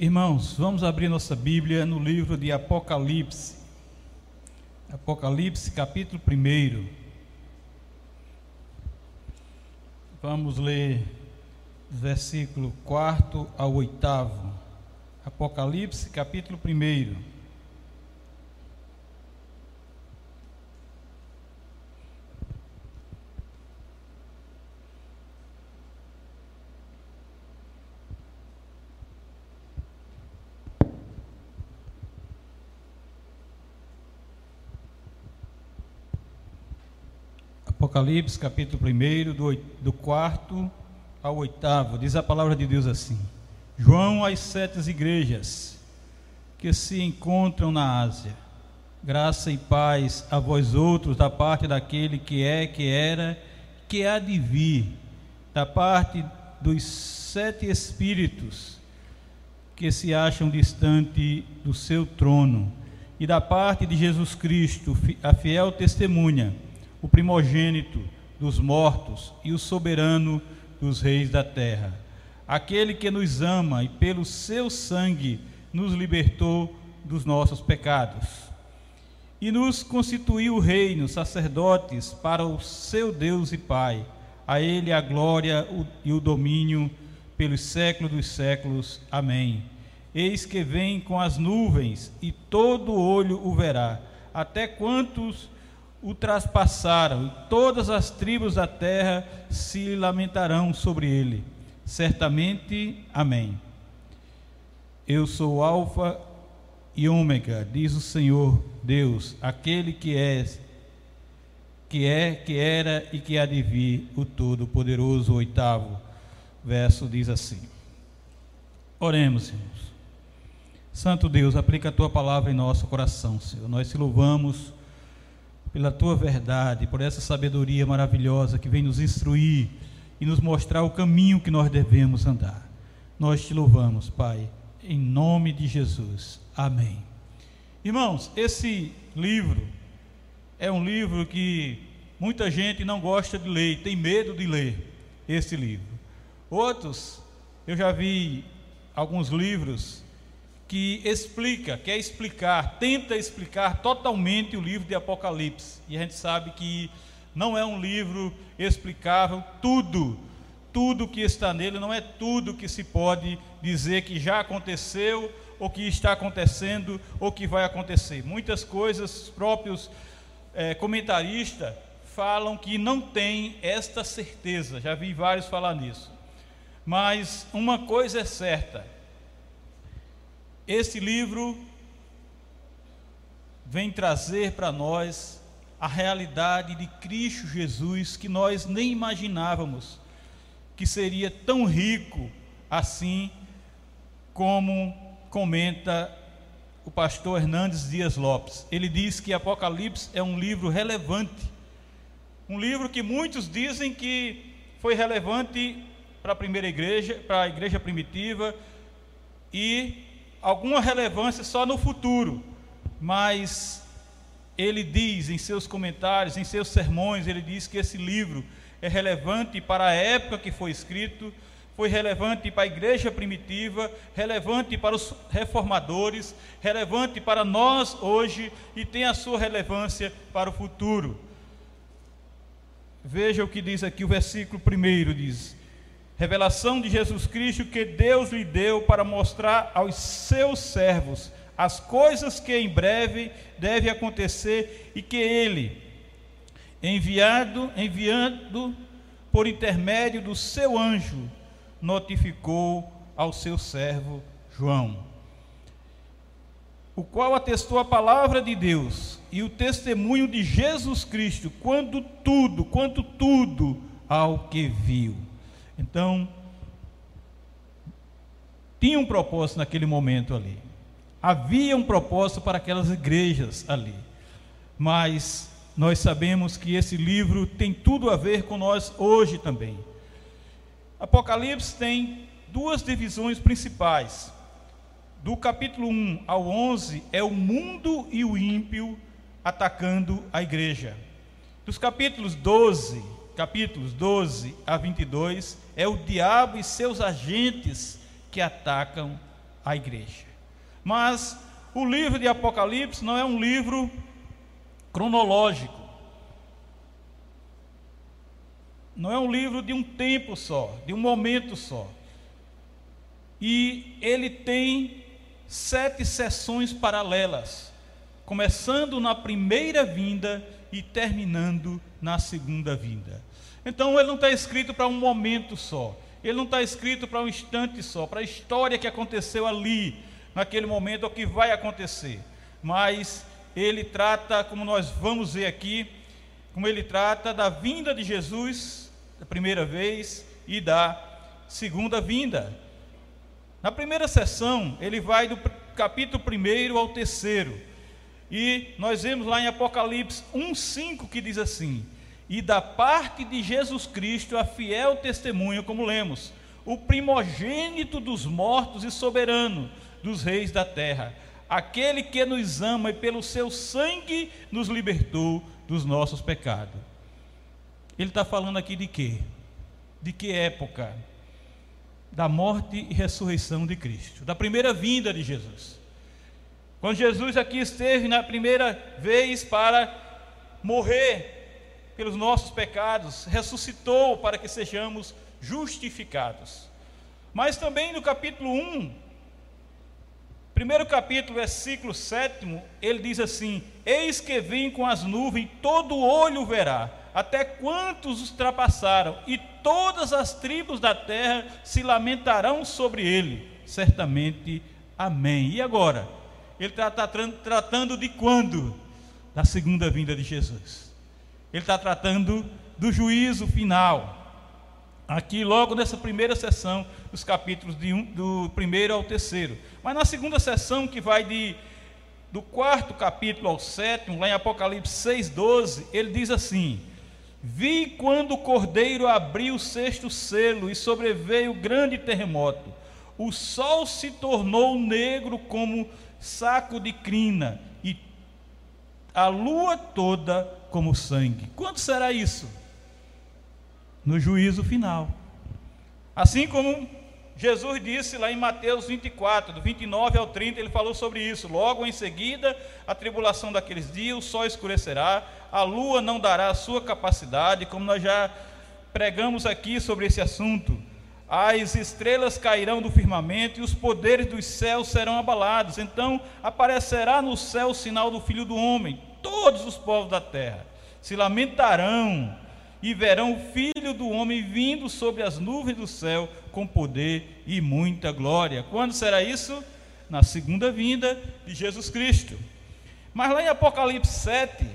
Irmãos, vamos abrir nossa Bíblia no livro de Apocalipse. Apocalipse, capítulo 1. Vamos ler versículo 4 ao 8. Apocalipse, capítulo 1. Apocalipse, capítulo 1, do, do quarto ao oitavo, diz a palavra de Deus assim: João às sete igrejas que se encontram na Ásia, graça e paz a vós outros da parte daquele que é, que era, que há de vir, da parte dos sete espíritos que se acham distante do seu trono, e da parte de Jesus Cristo, a fiel testemunha o primogênito dos mortos e o soberano dos reis da terra. Aquele que nos ama e pelo seu sangue nos libertou dos nossos pecados. E nos constituiu reino, sacerdotes para o seu Deus e Pai. A ele a glória e o domínio pelos séculos dos séculos. Amém. Eis que vem com as nuvens, e todo olho o verá, até quantos o traspassaram, e todas as tribos da terra se lamentarão sobre ele. Certamente, amém. Eu sou Alfa e Ômega, diz o Senhor Deus, aquele que é, que é, que era e que há de vir, o Todo-Poderoso. Oitavo verso diz assim: Oremos, irmãos. Santo Deus, aplica a tua palavra em nosso coração, Senhor. Nós te louvamos pela tua verdade, por essa sabedoria maravilhosa que vem nos instruir e nos mostrar o caminho que nós devemos andar. Nós te louvamos, Pai, em nome de Jesus. Amém. Irmãos, esse livro é um livro que muita gente não gosta de ler, tem medo de ler esse livro. Outros, eu já vi alguns livros que explica, quer explicar, tenta explicar totalmente o livro de Apocalipse. E a gente sabe que não é um livro explicável tudo, tudo que está nele, não é tudo que se pode dizer que já aconteceu, ou que está acontecendo, ou que vai acontecer. Muitas coisas, os próprios é, comentaristas falam que não tem esta certeza, já vi vários falar nisso. Mas uma coisa é certa, esse livro vem trazer para nós a realidade de Cristo Jesus que nós nem imaginávamos que seria tão rico assim como comenta o pastor Hernandes Dias Lopes. Ele diz que Apocalipse é um livro relevante, um livro que muitos dizem que foi relevante para a primeira igreja, para a igreja primitiva e alguma relevância só no futuro, mas ele diz em seus comentários, em seus sermões, ele diz que esse livro é relevante para a época que foi escrito, foi relevante para a igreja primitiva, relevante para os reformadores, relevante para nós hoje e tem a sua relevância para o futuro. Veja o que diz aqui o versículo primeiro diz: Revelação de Jesus Cristo que Deus lhe deu para mostrar aos seus servos as coisas que em breve deve acontecer e que ele, enviado, enviando por intermédio do seu anjo, notificou ao seu servo João, o qual atestou a palavra de Deus e o testemunho de Jesus Cristo, quando tudo, quanto tudo ao que viu. Então, tinha um propósito naquele momento ali. Havia um propósito para aquelas igrejas ali. Mas nós sabemos que esse livro tem tudo a ver com nós hoje também. Apocalipse tem duas divisões principais. Do capítulo 1 ao 11 é o mundo e o ímpio atacando a igreja. Dos capítulos 12 capítulos 12 a 22, é o diabo e seus agentes que atacam à igreja. Mas o livro de Apocalipse não é um livro cronológico. Não é um livro de um tempo só, de um momento só. E ele tem sete sessões paralelas, começando na primeira vinda e terminando na segunda vinda. Então ele não está escrito para um momento só, ele não está escrito para um instante só, para a história que aconteceu ali, naquele momento, ou que vai acontecer. Mas ele trata, como nós vamos ver aqui, como ele trata da vinda de Jesus, da primeira vez, e da segunda vinda. Na primeira sessão, ele vai do capítulo 1 ao terceiro. E nós vemos lá em Apocalipse 1,5 que diz assim: E da parte de Jesus Cristo a fiel testemunha, como lemos, o primogênito dos mortos e soberano dos reis da terra, aquele que nos ama e pelo seu sangue nos libertou dos nossos pecados. Ele está falando aqui de quê? De que época? Da morte e ressurreição de Cristo, da primeira vinda de Jesus. Quando Jesus aqui esteve na primeira vez para morrer pelos nossos pecados, ressuscitou para que sejamos justificados. Mas também no capítulo 1, primeiro capítulo, versículo 7, ele diz assim: Eis que vem com as nuvens, todo olho verá, até quantos os ultrapassaram, e todas as tribos da terra se lamentarão sobre ele. Certamente, amém. E agora? Ele está tratando de quando? Da segunda vinda de Jesus. Ele está tratando do juízo final. Aqui, logo nessa primeira sessão, os capítulos um, do primeiro ao terceiro. Mas na segunda sessão, que vai de, do quarto capítulo ao sétimo, lá em Apocalipse 6,12, ele diz assim: Vi quando o cordeiro abriu o sexto selo e sobreveio grande terremoto. O sol se tornou negro como saco de crina e a lua toda como sangue. Quando será isso? No juízo final. Assim como Jesus disse lá em Mateus 24, do 29 ao 30, ele falou sobre isso. Logo em seguida, a tribulação daqueles dias, o sol escurecerá, a lua não dará a sua capacidade, como nós já pregamos aqui sobre esse assunto as estrelas cairão do firmamento e os poderes dos céus serão abalados. Então aparecerá no céu o sinal do Filho do Homem. Todos os povos da terra se lamentarão e verão o Filho do Homem vindo sobre as nuvens do céu com poder e muita glória. Quando será isso? Na segunda vinda de Jesus Cristo. Mas lá em Apocalipse 7,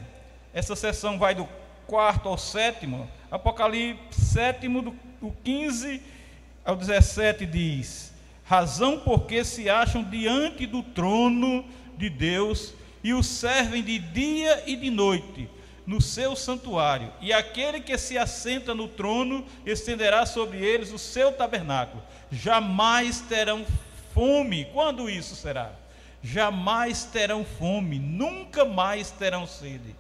essa sessão vai do quarto ao sétimo, Apocalipse sétimo, do, do 15 ao 17 diz: Razão porque se acham diante do trono de Deus e o servem de dia e de noite no seu santuário, e aquele que se assenta no trono estenderá sobre eles o seu tabernáculo. Jamais terão fome. Quando isso será? Jamais terão fome, nunca mais terão sede.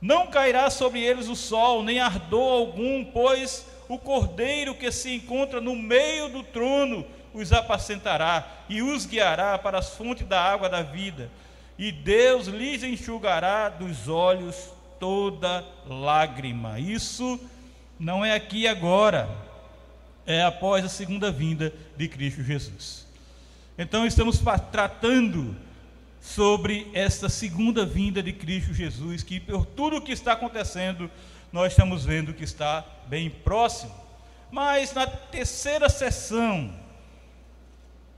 Não cairá sobre eles o sol, nem ardor algum, pois o cordeiro que se encontra no meio do trono os apacentará e os guiará para as fontes da água da vida, e Deus lhes enxugará dos olhos toda lágrima. Isso não é aqui agora, é após a segunda vinda de Cristo Jesus. Então estamos tratando sobre esta segunda vinda de Cristo Jesus, que por tudo o que está acontecendo, nós estamos vendo que está bem próximo. Mas na terceira sessão,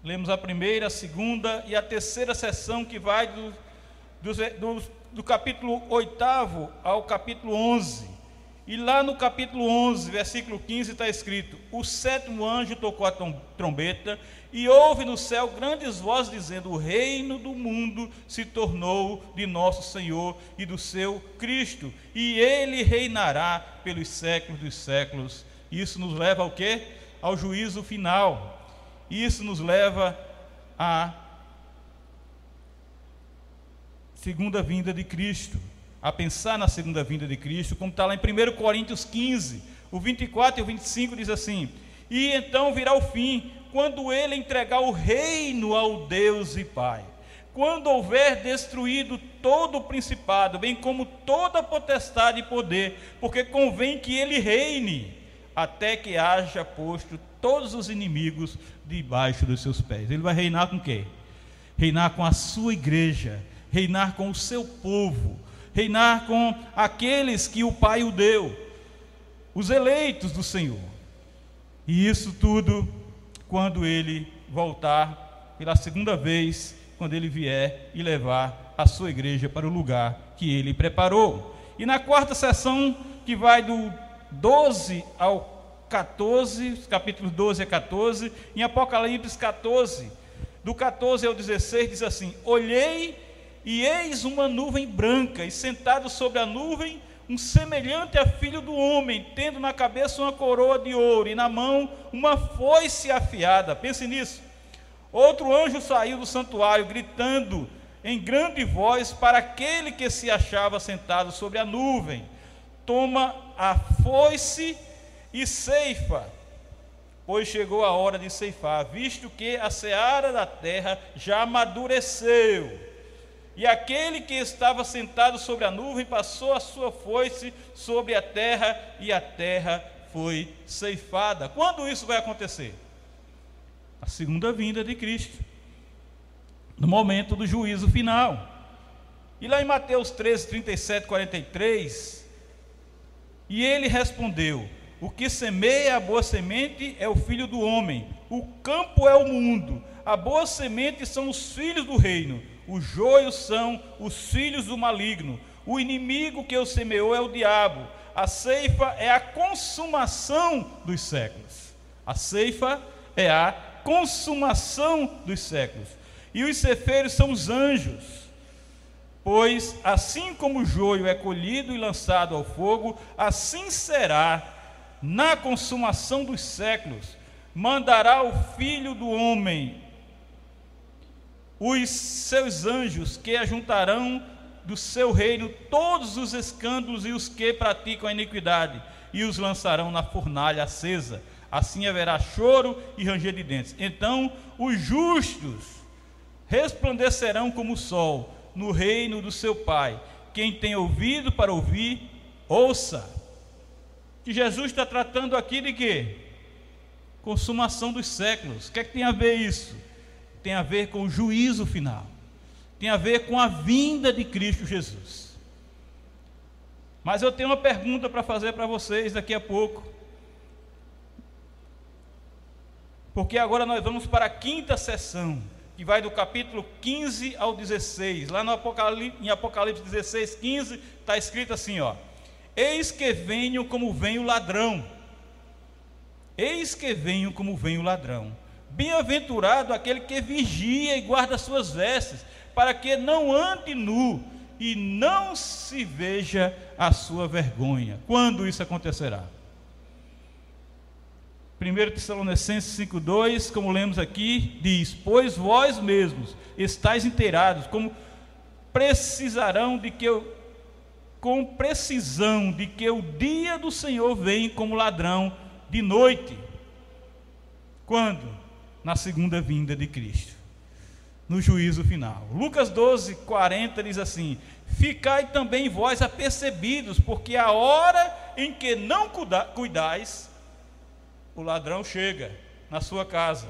lemos a primeira, a segunda e a terceira sessão que vai do, do, do, do capítulo 8 ao capítulo 11. E lá no capítulo 11, versículo 15, está escrito: O sétimo anjo tocou a trombeta, e houve no céu grandes vozes dizendo: O reino do mundo se tornou de nosso Senhor e do seu Cristo, e ele reinará pelos séculos dos séculos. Isso nos leva ao quê? Ao juízo final. Isso nos leva à segunda vinda de Cristo a pensar na segunda vinda de Cristo, como está lá em 1 Coríntios 15, o 24 e o 25 diz assim: E então virá o fim, quando ele entregar o reino ao Deus e Pai. Quando houver destruído todo o principado, bem como toda potestade e poder, porque convém que ele reine, até que haja posto todos os inimigos debaixo dos seus pés. Ele vai reinar com quem? Reinar com a sua igreja, reinar com o seu povo, reinar com aqueles que o Pai o deu, os eleitos do Senhor. E isso tudo quando ele voltar pela segunda vez, quando ele vier e levar a sua igreja para o lugar que ele preparou. E na quarta sessão, que vai do 12 ao 14, capítulos 12 a 14, em Apocalipse 14, do 14 ao 16, diz assim: Olhei e eis uma nuvem branca, e sentado sobre a nuvem, um semelhante a filho do homem, tendo na cabeça uma coroa de ouro e na mão uma foice afiada. Pense nisso. Outro anjo saiu do santuário, gritando em grande voz para aquele que se achava sentado sobre a nuvem: Toma a foice e ceifa, pois chegou a hora de ceifar, visto que a seara da terra já amadureceu. E aquele que estava sentado sobre a nuvem passou a sua foice sobre a terra, e a terra foi ceifada. Quando isso vai acontecer? A segunda vinda de Cristo, no momento do juízo final. E lá em Mateus 13, 37, 43, e ele respondeu: O que semeia a boa semente é o filho do homem, o campo é o mundo, a boa semente são os filhos do reino o joio são os filhos do maligno. O inimigo que o semeou é o diabo. A ceifa é a consumação dos séculos. A ceifa é a consumação dos séculos. E os cefeiros são os anjos. Pois assim como o joio é colhido e lançado ao fogo, assim será na consumação dos séculos. Mandará o filho do homem os seus anjos que ajuntarão do seu reino todos os escândalos e os que praticam a iniquidade, e os lançarão na fornalha acesa. Assim haverá choro e ranger de dentes. Então os justos resplandecerão como o sol no reino do seu Pai. Quem tem ouvido para ouvir, ouça. Que Jesus está tratando aqui de quê? Consumação dos séculos. O que é que tem a ver isso? tem a ver com o juízo final, tem a ver com a vinda de Cristo Jesus. Mas eu tenho uma pergunta para fazer para vocês daqui a pouco. Porque agora nós vamos para a quinta sessão, que vai do capítulo 15 ao 16. Lá no Apocalipse, em Apocalipse 16, 15, está escrito assim: ó, Eis que venho como vem o ladrão. Eis que venho como vem o ladrão. Bem-aventurado aquele que vigia e guarda suas vestes, para que não ande nu e não se veja a sua vergonha. Quando isso acontecerá? 1 Tessalonicenses 5,2, como lemos aqui, diz: Pois vós mesmos estáis inteirados, como precisarão de que eu, com precisão de que o dia do Senhor vem como ladrão de noite. Quando? na segunda vinda de Cristo, no juízo final. Lucas 12, 40 diz assim: Ficai também vós apercebidos, porque a hora em que não cuidais, o ladrão chega na sua casa.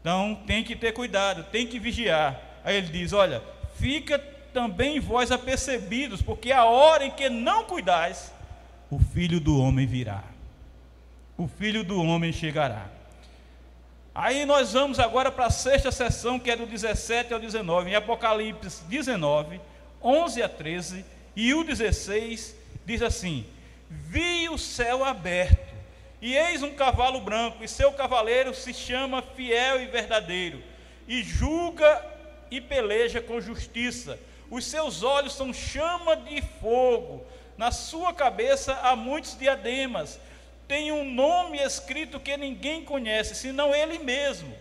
Então tem que ter cuidado, tem que vigiar. Aí ele diz: Olha, fica também vós apercebidos, porque a hora em que não cuidais, o filho do homem virá. O filho do homem chegará. Aí nós vamos agora para a sexta sessão, que é do 17 ao 19, em Apocalipse 19, 11 a 13, e o 16 diz assim: Vi o céu aberto, e eis um cavalo branco, e seu cavaleiro se chama Fiel e Verdadeiro, e julga e peleja com justiça. Os seus olhos são chama de fogo, na sua cabeça há muitos diademas tem um nome escrito que ninguém conhece, senão ele mesmo.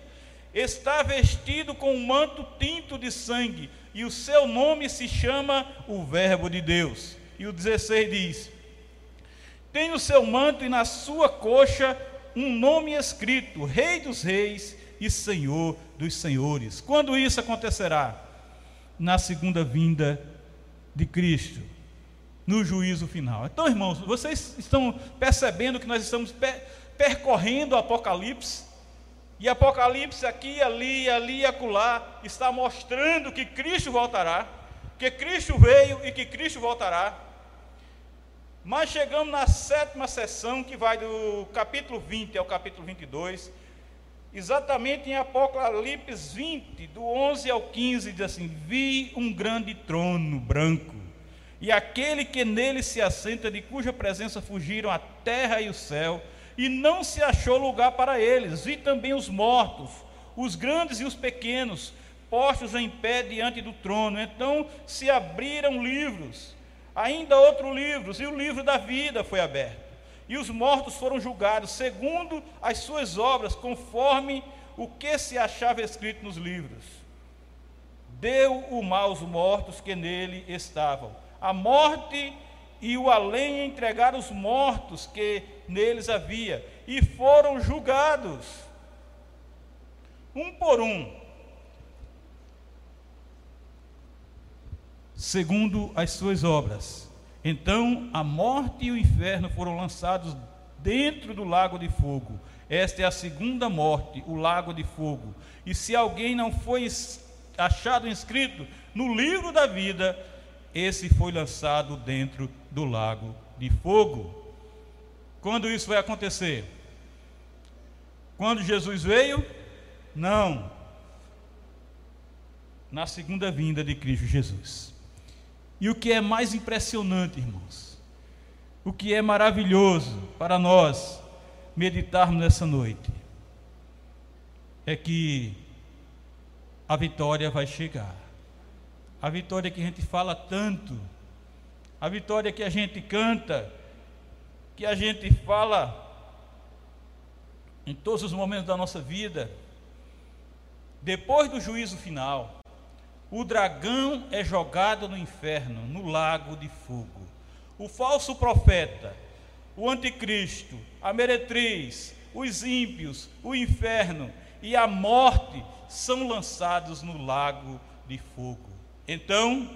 Está vestido com um manto tinto de sangue, e o seu nome se chama o Verbo de Deus. E o 16 diz: Tem o seu manto e na sua coxa um nome escrito: Rei dos Reis e Senhor dos Senhores. Quando isso acontecerá? Na segunda vinda de Cristo, no juízo final. Então, irmãos, vocês estão percebendo que nós estamos percorrendo o Apocalipse? E Apocalipse aqui, ali, ali e acolá está mostrando que Cristo voltará, que Cristo veio e que Cristo voltará. Mas chegamos na sétima sessão, que vai do capítulo 20 ao capítulo 22, exatamente em Apocalipse 20, do 11 ao 15, diz assim: Vi um grande trono branco, e aquele que nele se assenta, de cuja presença fugiram a terra e o céu, e não se achou lugar para eles. Vi também os mortos, os grandes e os pequenos, postos em pé diante do trono. Então se abriram livros Ainda outro livro, e o livro da vida foi aberto. E os mortos foram julgados segundo as suas obras, conforme o que se achava escrito nos livros. Deu o mal aos mortos que nele estavam. A morte e o além entregaram os mortos que neles havia, e foram julgados, um por um, segundo as suas obras. Então a morte e o inferno foram lançados dentro do lago de fogo. Esta é a segunda morte, o lago de fogo. E se alguém não foi achado inscrito no livro da vida, esse foi lançado dentro do lago de fogo. Quando isso vai acontecer? Quando Jesus veio? Não. Na segunda vinda de Cristo Jesus. E o que é mais impressionante, irmãos, o que é maravilhoso para nós meditarmos nessa noite, é que a vitória vai chegar. A vitória que a gente fala tanto, a vitória que a gente canta, que a gente fala em todos os momentos da nossa vida, depois do juízo final, o dragão é jogado no inferno, no lago de fogo. O falso profeta, o anticristo, a meretriz, os ímpios, o inferno e a morte são lançados no lago de fogo. Então,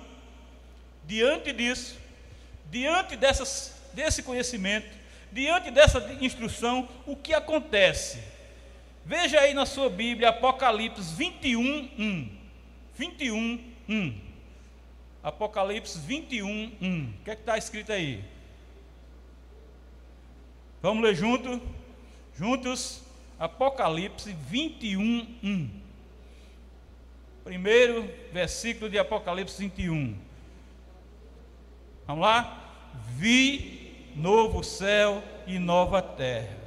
diante disso, diante dessas, desse conhecimento, diante dessa instrução, o que acontece? Veja aí na sua Bíblia, Apocalipse 21, 1. 21, 1. Apocalipse 21, 1. O que é que está escrito aí? Vamos ler junto? Juntos? Apocalipse 21, 1. Primeiro versículo de Apocalipse 21. Vamos lá? Vi novo céu e nova terra,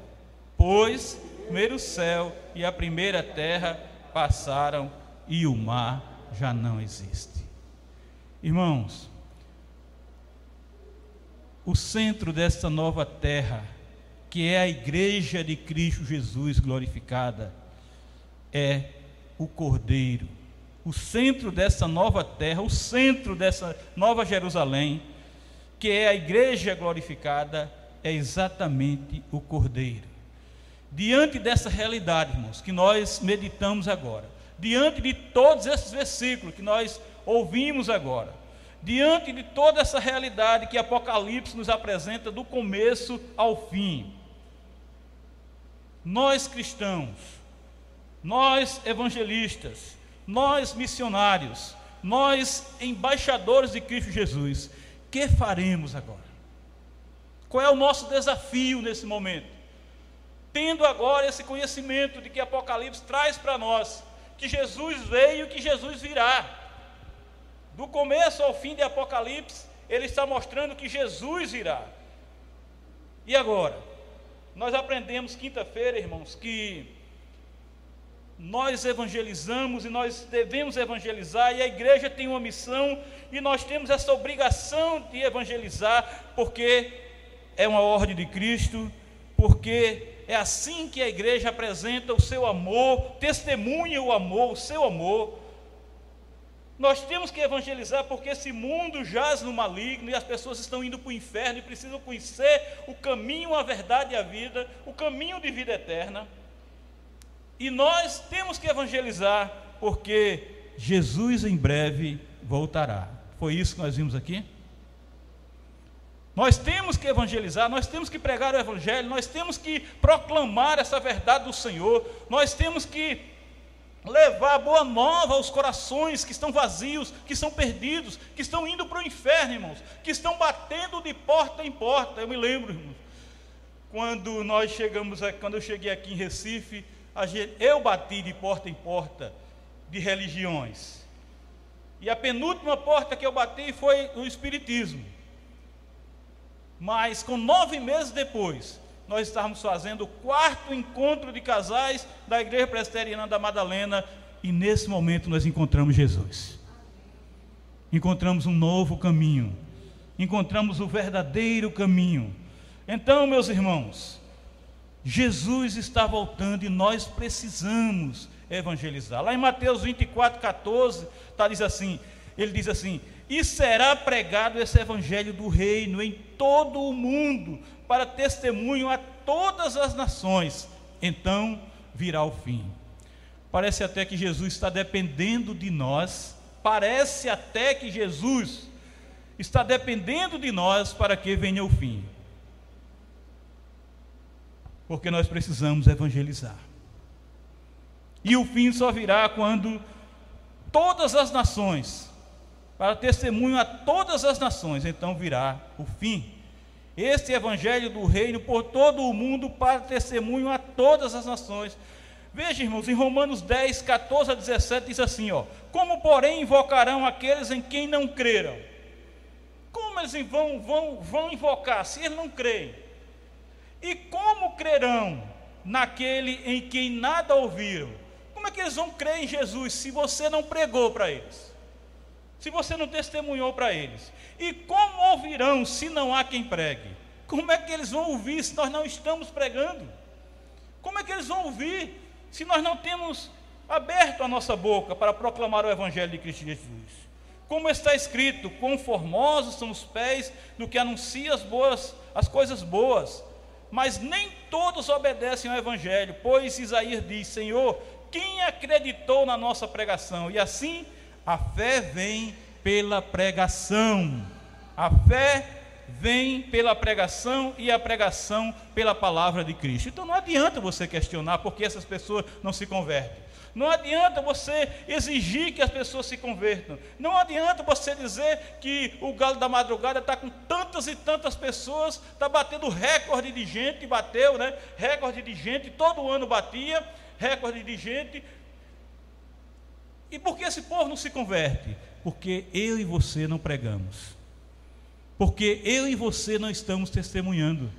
pois primeiro céu e a primeira terra passaram e o mar já não existe. Irmãos, o centro desta nova terra, que é a igreja de Cristo Jesus glorificada, é o Cordeiro. O centro dessa nova terra, o centro dessa nova Jerusalém, que é a igreja glorificada, é exatamente o Cordeiro. Diante dessa realidade, irmãos, que nós meditamos agora, diante de todos esses versículos que nós ouvimos agora, diante de toda essa realidade que Apocalipse nos apresenta do começo ao fim, nós cristãos, nós evangelistas, nós missionários, nós embaixadores de Cristo Jesus, que faremos agora? Qual é o nosso desafio nesse momento? Tendo agora esse conhecimento de que Apocalipse traz para nós, que Jesus veio e que Jesus virá. Do começo ao fim de Apocalipse, ele está mostrando que Jesus virá. E agora? Nós aprendemos quinta-feira, irmãos, que nós evangelizamos e nós devemos evangelizar, e a igreja tem uma missão, e nós temos essa obrigação de evangelizar, porque é uma ordem de Cristo, porque é assim que a igreja apresenta o seu amor, testemunha o amor, o seu amor. Nós temos que evangelizar porque esse mundo jaz no maligno e as pessoas estão indo para o inferno e precisam conhecer o caminho, a verdade e a vida, o caminho de vida eterna. E nós temos que evangelizar porque Jesus em breve voltará. Foi isso que nós vimos aqui? Nós temos que evangelizar, nós temos que pregar o Evangelho, nós temos que proclamar essa verdade do Senhor, nós temos que levar boa nova aos corações que estão vazios, que estão perdidos, que estão indo para o inferno, irmãos, que estão batendo de porta em porta. Eu me lembro, irmãos, quando nós chegamos, quando eu cheguei aqui em Recife, eu bati de porta em porta de religiões. E a penúltima porta que eu bati foi o Espiritismo. Mas com nove meses depois, nós estávamos fazendo o quarto encontro de casais da Igreja Presbiteriana da Madalena e nesse momento nós encontramos Jesus. Encontramos um novo caminho. Encontramos o verdadeiro caminho. Então, meus irmãos, Jesus está voltando e nós precisamos evangelizar. Lá em Mateus 24, 14, tá, diz assim: ele diz assim: E será pregado esse evangelho do reino em todo o mundo, para testemunho a todas as nações, então virá o fim. Parece até que Jesus está dependendo de nós, parece até que Jesus está dependendo de nós para que venha o fim. Porque nós precisamos evangelizar. E o fim só virá quando todas as nações, para testemunho a todas as nações, então virá o fim este evangelho do reino por todo o mundo para testemunho a todas as nações. Veja, irmãos, em Romanos 10, 14 a 17 diz assim, ó: Como porém invocarão aqueles em quem não creram? Como eles vão, vão, vão invocar se eles não creem? E como crerão naquele em quem nada ouviram? Como é que eles vão crer em Jesus se você não pregou para eles? Se você não testemunhou para eles? E como ouvirão se não há quem pregue? Como é que eles vão ouvir se nós não estamos pregando? Como é que eles vão ouvir se nós não temos aberto a nossa boca para proclamar o Evangelho de Cristo Jesus? Como está escrito, quão formosos são os pés do que anuncia as boas, as coisas boas, mas nem todos obedecem ao Evangelho, pois Isaías diz: Senhor, quem acreditou na nossa pregação? E assim a fé vem pela pregação. A fé vem pela pregação e a pregação pela palavra de Cristo. Então não adianta você questionar porque essas pessoas não se convertem. Não adianta você exigir que as pessoas se convertam. Não adianta você dizer que o galo da madrugada está com tantas e tantas pessoas, está batendo recorde de gente, bateu, né? Recorde de gente, todo ano batia, recorde de gente, e por que esse povo não se converte? Porque eu e você não pregamos. Porque eu e você não estamos testemunhando.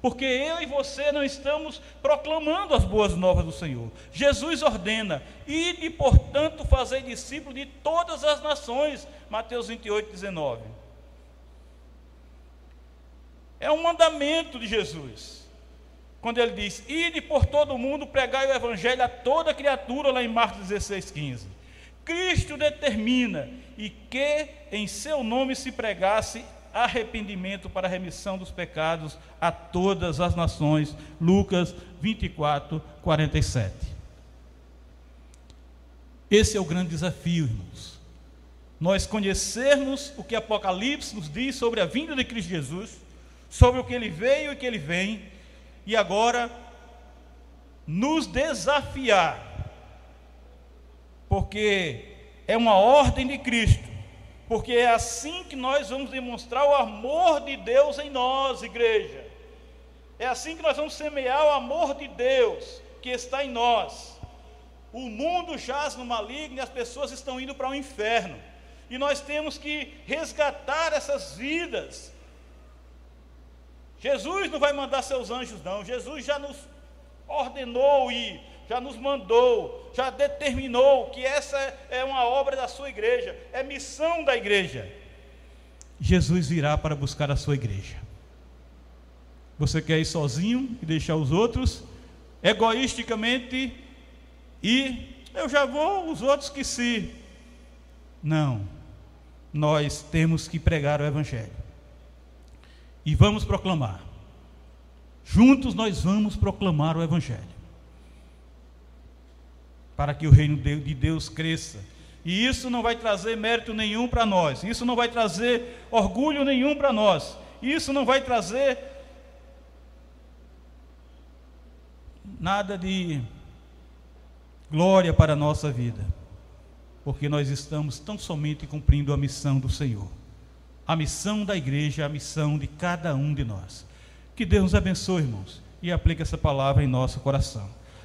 Porque eu e você não estamos proclamando as boas novas do Senhor. Jesus ordena: ide, portanto, fazer discípulos de todas as nações. Mateus 28, 19. É um mandamento de Jesus. Quando ele diz: ide por todo o mundo, pregai o evangelho a toda criatura, lá em Marcos 16, 15. Cristo determina e que em seu nome se pregasse arrependimento para a remissão dos pecados a todas as nações. Lucas 24, 47. Esse é o grande desafio, irmãos. Nós conhecermos o que Apocalipse nos diz sobre a vinda de Cristo Jesus, sobre o que ele veio e que ele vem, e agora nos desafiar porque é uma ordem de Cristo, porque é assim que nós vamos demonstrar o amor de Deus em nós, igreja. É assim que nós vamos semear o amor de Deus que está em nós. O mundo jaz no maligno e as pessoas estão indo para o inferno. E nós temos que resgatar essas vidas. Jesus não vai mandar seus anjos, não. Jesus já nos ordenou ir já nos mandou, já determinou que essa é uma obra da sua igreja, é missão da igreja. Jesus virá para buscar a sua igreja. Você quer ir sozinho e deixar os outros egoisticamente e eu já vou, os outros que se Não. Nós temos que pregar o Evangelho. E vamos proclamar. Juntos nós vamos proclamar o Evangelho. Para que o reino de Deus cresça. E isso não vai trazer mérito nenhum para nós. Isso não vai trazer orgulho nenhum para nós. Isso não vai trazer nada de glória para a nossa vida, porque nós estamos tão somente cumprindo a missão do Senhor. A missão da igreja, a missão de cada um de nós. Que Deus nos abençoe, irmãos, e aplique essa palavra em nosso coração.